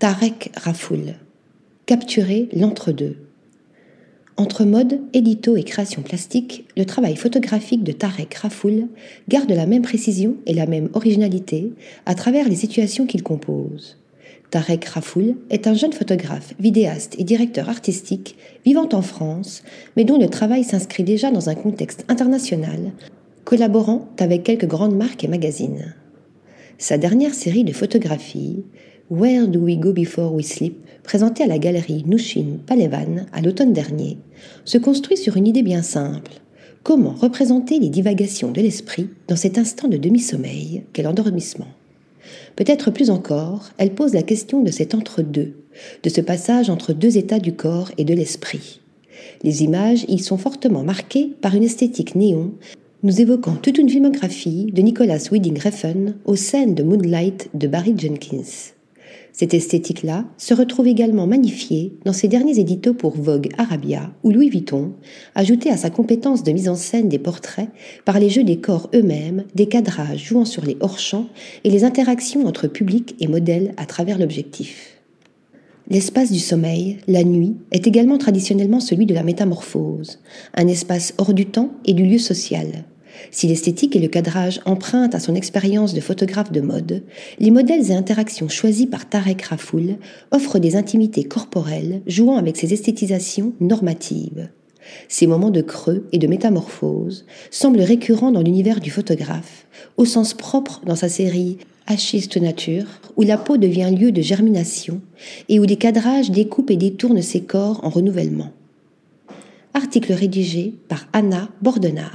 Tarek Rafoul. Capturer l'entre-deux. Entre mode, édito et création plastique, le travail photographique de Tarek Rafoul garde la même précision et la même originalité à travers les situations qu'il compose. Tarek Rafoul est un jeune photographe, vidéaste et directeur artistique vivant en France, mais dont le travail s'inscrit déjà dans un contexte international, collaborant avec quelques grandes marques et magazines. Sa dernière série de photographies, Where Do We Go Before We Sleep, présentée à la galerie Nushin Palevan à l'automne dernier, se construit sur une idée bien simple. Comment représenter les divagations de l'esprit dans cet instant de demi-sommeil qu'est l'endormissement? Peut-être plus encore, elle pose la question de cet entre-deux, de ce passage entre deux états du corps et de l'esprit. Les images y sont fortement marquées par une esthétique néon, nous évoquant toute une filmographie de Nicholas Winding Refn aux scènes de Moonlight de Barry Jenkins. Cette esthétique-là se retrouve également magnifiée dans ses derniers éditos pour Vogue Arabia ou Louis Vuitton, ajoutée à sa compétence de mise en scène des portraits par les jeux des corps eux-mêmes, des cadrages jouant sur les hors-champs et les interactions entre public et modèle à travers l'objectif. L'espace du sommeil, la nuit, est également traditionnellement celui de la métamorphose, un espace hors du temps et du lieu social, si l'esthétique et le cadrage empruntent à son expérience de photographe de mode, les modèles et interactions choisis par Tarek Rafoul offrent des intimités corporelles jouant avec ces esthétisations normatives. Ces moments de creux et de métamorphose semblent récurrents dans l'univers du photographe, au sens propre dans sa série Achiste Nature, où la peau devient lieu de germination et où les cadrages découpent et détournent ses corps en renouvellement. Article rédigé par Anna Bordenave.